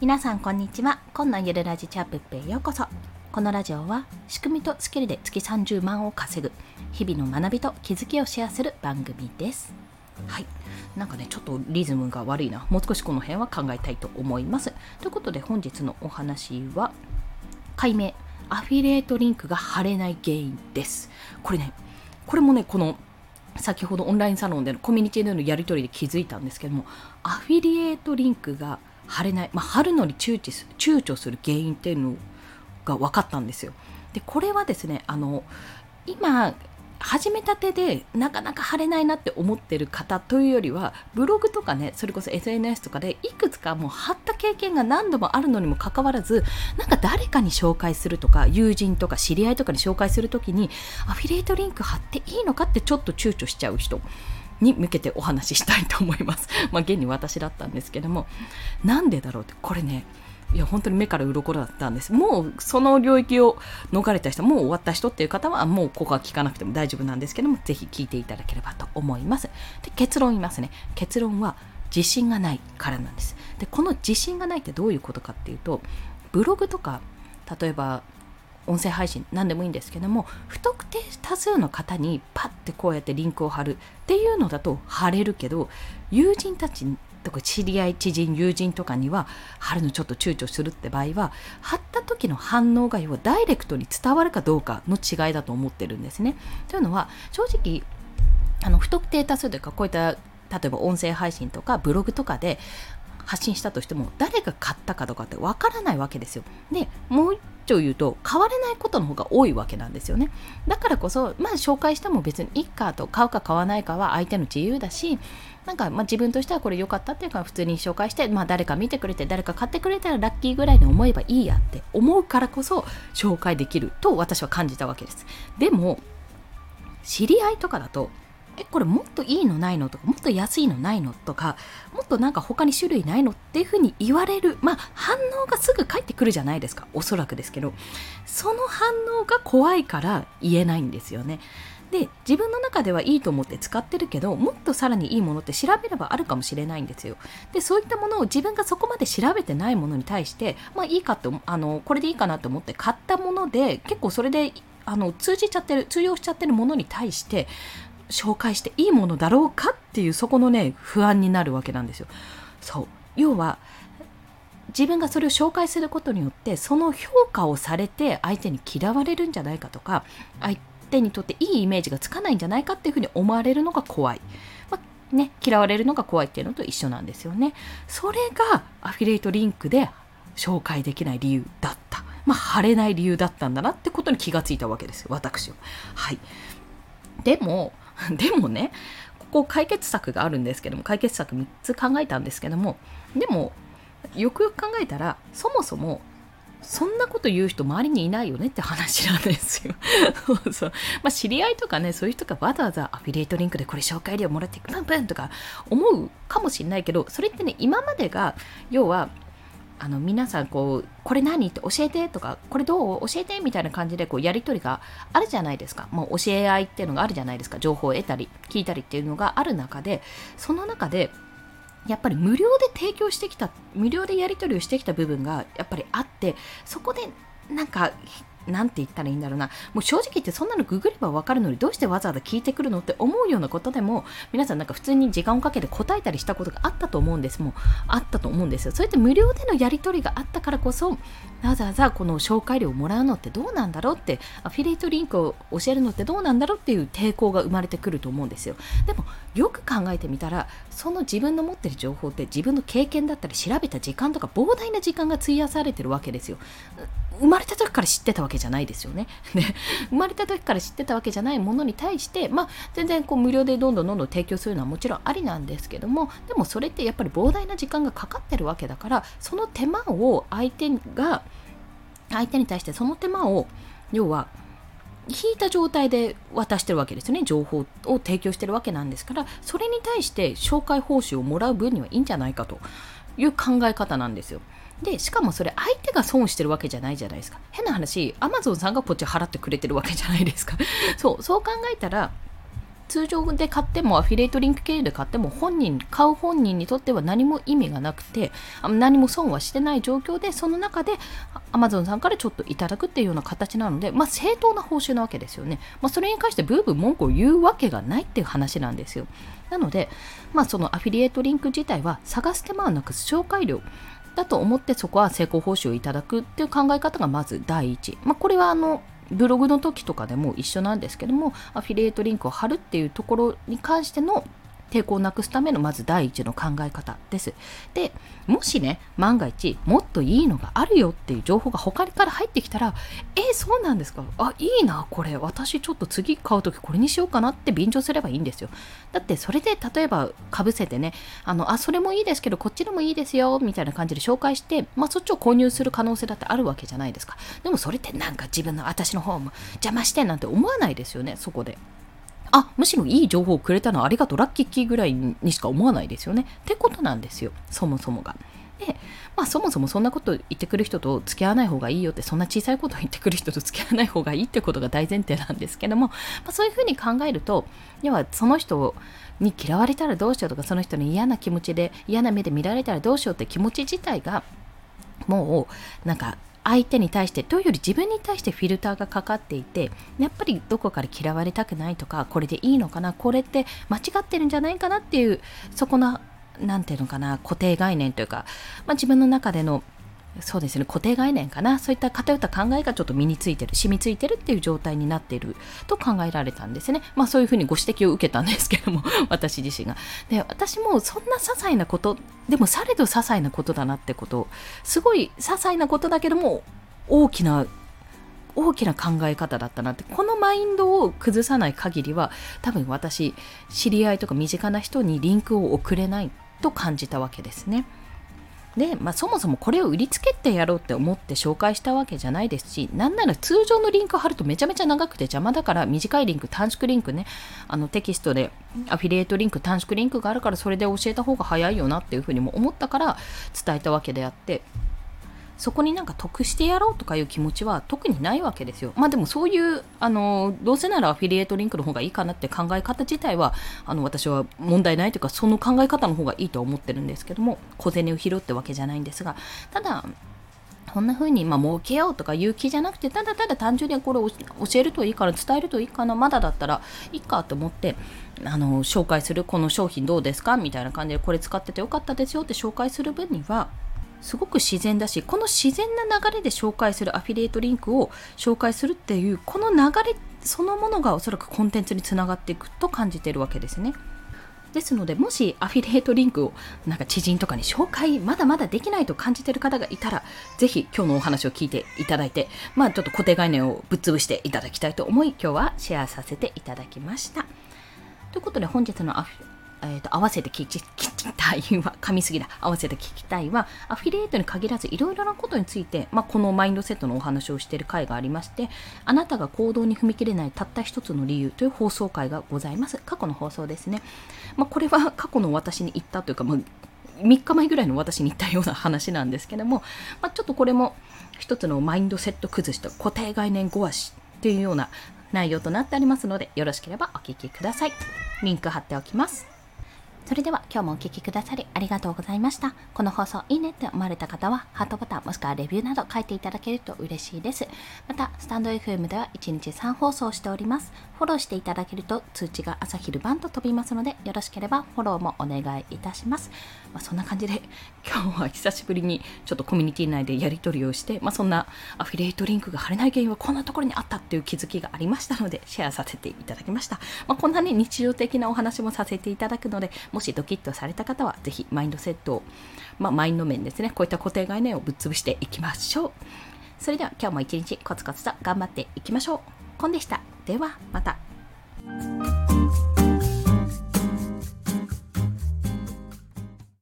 皆さんこんにちは。今のゆるラジチャップッペへようこそ。このラジオは仕組みとスキルで月30万を稼ぐ日々の学びと気づきをシェアする番組です。はい。なんかねちょっとリズムが悪いな。もう少しこの辺は考えたいと思います。ということで本日のお話は解明アフィリエイトリンクが貼れない原因です。これねこれもねこの先ほどオンラインサロンでのコミュニティでのやり取りで気づいたんですけどもアフィリエイトリンクが貼れない、まあ、貼るのに躊躇する躊躇する原因っていうのが分かったんですよ。でこれはですねあの今始めたてでなかなか貼れないなって思ってる方というよりはブログとかねそれこそ SNS とかでいくつかもう貼った経験が何度もあるのにもかかわらずなんか誰かに紹介するとか友人とか知り合いとかに紹介するときにアフィリエイトリンク貼っていいのかってちょっと躊躇しちゃう人に向けてお話ししたいと思います。まあ、現に私だったんですけども、なんでだろうって、これね、いや本当に目から鱗だったんです。もうその領域を逃れた人、もう終わった人っていう方は、もうここは聞かなくても大丈夫なんですけども、ぜひ聞いていただければと思います。で結論言いますね。結論は自信がないからなんです。で、この自信がないってどういうことかっていうと、ブログとか、例えば音声配信何でもいいんですけども不特定多数の方にパッてこうやってリンクを貼るっていうのだと貼れるけど友人たちとか知り合い知人友人とかには貼るのちょっと躊躇するって場合は貼った時の反応が要はダイレクトに伝わるかどうかの違いだと思ってるんですね。というのは正直あの不特定多数というかこういった例えば音声配信とかブログとかで発信したとしても誰が買ったかとかってわからないわけですよ。でもうを言うと変われないことの方が多いわけなんですよね。だからこそまあ紹介しても別にいいかと買うか買わないかは相手の自由だしなんかま自分としてはこれ良かったっていうか普通に紹介して、まあ、誰か見てくれて誰か買ってくれたらラッキーぐらいに思えばいいやって思うからこそ紹介できると私は感じたわけです。でも知り合いとかだとえこれもっといいのないの？とかもっと安いのないの？とかもっとなんか他に種類ないの？っていうふうに言われる。まあ反応がすぐ返ってくるじゃないですか。おそらくですけど。その反応が怖いから言えないんですよね。で自分の中ではいいと思って使ってるけどもっとさらにいいものって調べればあるかもしれないんですよ。でそういったものを自分がそこまで調べてないものに対してまあいいかってあのこれでいいかなと思って買ったもので結構それであの通じちゃってる通用しちゃってるものに対して紹介していいものだろうかっていうそこのね不安になるわけなんですよ。そう要は自分がそれを紹介することによってその評価をされて相手に嫌われるんじゃないかとか相手にとっていいイメージがつかないんじゃないかっていうふうに思われるのが怖い。ま、ね、嫌われるのが怖いっていうのと一緒なんですよね。それがアフィリエイトリンクで紹介できない理由だった。まあ、貼れない理由だったんだなってことに気がついたわけですよ、私は。はい。でも、でもねここ解決策があるんですけども解決策3つ考えたんですけどもでもよくよく考えたらそもそもそんなこと言う人周りにいないよねって話なんですよ。そ うそう。まあ知り合いとかね、そういう人がわざわざアフィリエイトリンクでこれ紹介料もらってプンプンとか思うかもしれないけど、それってね、今までが、要はあの皆さんこうこれ何？って教えてとかこれどう？教えてみたいな感じでこうやり取りがあるじゃないですか。もう教え合いっていうのがあるじゃないですか。情報を得たり聞いたりっていうのがある中でその中でやっぱり無料で提供してきた無料でやり取りをしてきた部分がやっぱりあってそこでなんかなんて言ったらいいんだろうな。もう正直言ってそんなのググればわかるのにどうしてわざわざ聞いてくるのって思うようなことでも皆さんなんか普通に時間をかけて答えたりしたことがあったと思うんです。もうあったと思うんですよ。そうやって無料でのやり取りがあったからこそわざわざこの紹介料をもらうのってどうなんだろうってアフィリエイトリンクを教えるのってどうなんだろうっていう抵抗が生まれてくると思うんですよ。でもよく考えてみたらその自分の持ってる情報って自分の経験だったり調べた時間とか膨大な時間が費やされてるわけですよ。生まれた時から知ってたわけじゃないですよね。ね生まれた時から知ってたわけじゃないものに対して、まあ、全然こう無料でどんどんどんどん提供するのはもちろんありなんですけどもでもそれってやっぱり膨大な時間がかかってるわけだからその手間を相手が相手に対してその手間を要は引いた状態で渡してるわけですよね情報を提供してるわけなんですからそれに対して紹介報酬をもらう分にはいいんじゃないかという考え方なんですよ。で、しかもそれ相手が損してるわけじゃないじゃないですか。変な話、アマゾンさんがこっち払ってくれてるわけじゃないですか。そう、そう考えたら、通常で買ってもアフィリエイトリンク経由で買っても本人買う本人にとっては何も意味がなくて何も損はしてない状況でその中で Amazon さんからちょっといただくっていうような形なので、まあ、正当な報酬なわけですよね、まあ、それに関してブーブー文句を言うわけがないっていう話なんですよなので、まあ、そのアフィリエイトリンク自体は探す手間をなく紹介料だと思ってそこは成功報酬をいただくっていう考え方がまず第一、まあ、これはあのブログの時とかでも一緒なんですけどもアフィリエイトリンクを貼るっていうところに関しての抵抗をなくすためのまず第一の考え方です。で、もしね、万が一もっといいのがあるよっていう情報が他から入ってきたら、えそうなんですか？あ、いいな、これ。私ちょっと次買う時これにしようかなって便乗すればいいんですよ。だってそれで例えばかぶせてね、あの、あ、それもいいですけど、こっちでもいいですよ、みたいな感じで紹介して、まあそっちを購入する可能性だってあるわけじゃないですか。でもそれってなんか自分の私の方も邪魔してなんて思わないですよね、そこで。あ、むしろいい情報をくれたのはありがとう、ラッキーキーぐらいにしか思わないですよね。ってことなんですよ、そもそもが。で、まあそもそもそんなこと言ってくる人と付き合わない方がいいよって、そんな小さいことを言ってくる人と付き合わない方がいいってことが大前提なんですけども、まあ、そういうふうに考えると、要はその人に嫌われたらどうしようとか、その人に嫌な気持ちで、嫌な目で見られたらどうしようって気持ち自体が、もうなんか相手に対してというより自分に対してフィルターがかかっていてやっぱりどこから嫌われたくないとかこれでいいのかなこれって間違ってるんじゃないかなっていうそこの何て言うのかな固定概念というか、まあ、自分の中でのそうですね固定概念かな。そういった偏った考えがちょっと身についてる染みついてるっていう状態になっていると考えられたんですね。まあそういうふうにご指摘を受けたんですけども 私自身が。で私もそんな些細なことでもされど些細なことだなってことすごい些細なことだけども大きな大きな考え方だったなって。このマインドを崩さない限りは多分私知り合いとか身近な人にリンクを送れないと感じたわけですね。で、まあ、そもそもこれを売りつけてやろうって思って紹介したわけじゃないですし、なんなら通常のリンク貼るとめちゃめちゃ長くて邪魔だから短いリンク、短縮リンクね、あのテキストでアフィリエイトリンク、短縮リンクがあるからそれで教えた方が早いよなっていうふうにも思ったから伝えたわけであって、そこになんか得してやろうとかいう気持ちは特にないわけですよ。まあでもそういうあのどうせならアフィリエイトリンクの方がいいかなって考え方自体はあの私は問題ないというかその考え方の方がいいと思ってるんですけども小銭を拾ってわけじゃないんですがただこんな風に、まあ、儲けようとかいう気じゃなくて、ただただ単純にこれ教えるといいから、伝えるといいかな、まだだったらいいかと思って、あの、紹介する、この商品どうですか？みたいな感じで、これ使っててよかったですよって紹介する分には、すごく自然だしこの自然な流れで紹介するアフィリエイトリンクを紹介するっていうこの流れそのものがおそらくコンテンツにつながっていくと感じているわけですね。ですので、もしアフィリエイトリンクをなんか知人とかに紹介まだまだできないと感じている方がいたら、ぜひ今日のお話を聞いていただいて、まあちょっと固定概念をぶっ潰していただきたいと思い、今日はシェアさせていただきました。ということで本日のアフえーと、合わせて聞きたいは、噛みすぎだ、合わせて聞きたいは、アフィリエイトに限らずいろいろなことについて、まあ、このマインドセットのお話をしている回がありまして、あなたが行動に踏み切れないたった一つの理由という放送回がございます。過去の放送ですね。まあ、これは過去の私に言ったというか、まあ、3日前ぐらいの私に言ったような話なんですけども、まあ、ちょっとこれも一つのマインドセット崩しと固定概念壊しっていうような内容となっておりますので、よろしければお聞きください。リンク貼っておきます。それでは今日もお聴きくださりありがとうございました。この放送いいねって思われた方はハートボタンもしくはレビューなど書いていただけると嬉しいです。また、スタンド FM では1日3放送しております。フォローしていただけると通知が朝昼晩と飛びますのでよろしければフォローもお願いいたします。まあ、そんな感じで今日は久しぶりにちょっとコミュニティ内でやり取りをして、まあ、そんなアフィリエイトリンクが貼れない原因はこんなところにあったっていう気づきがありましたのでシェアさせていただきました。まあ、こんなね日常的なお話もさせていただくのでもしドキッとされた方はぜひマインドセットを、まあ、マインド面ですねこういった固定概念をぶっ潰していきましょう。それでは今日も一日コツコツと頑張っていきましょう。コンでした。ではまた。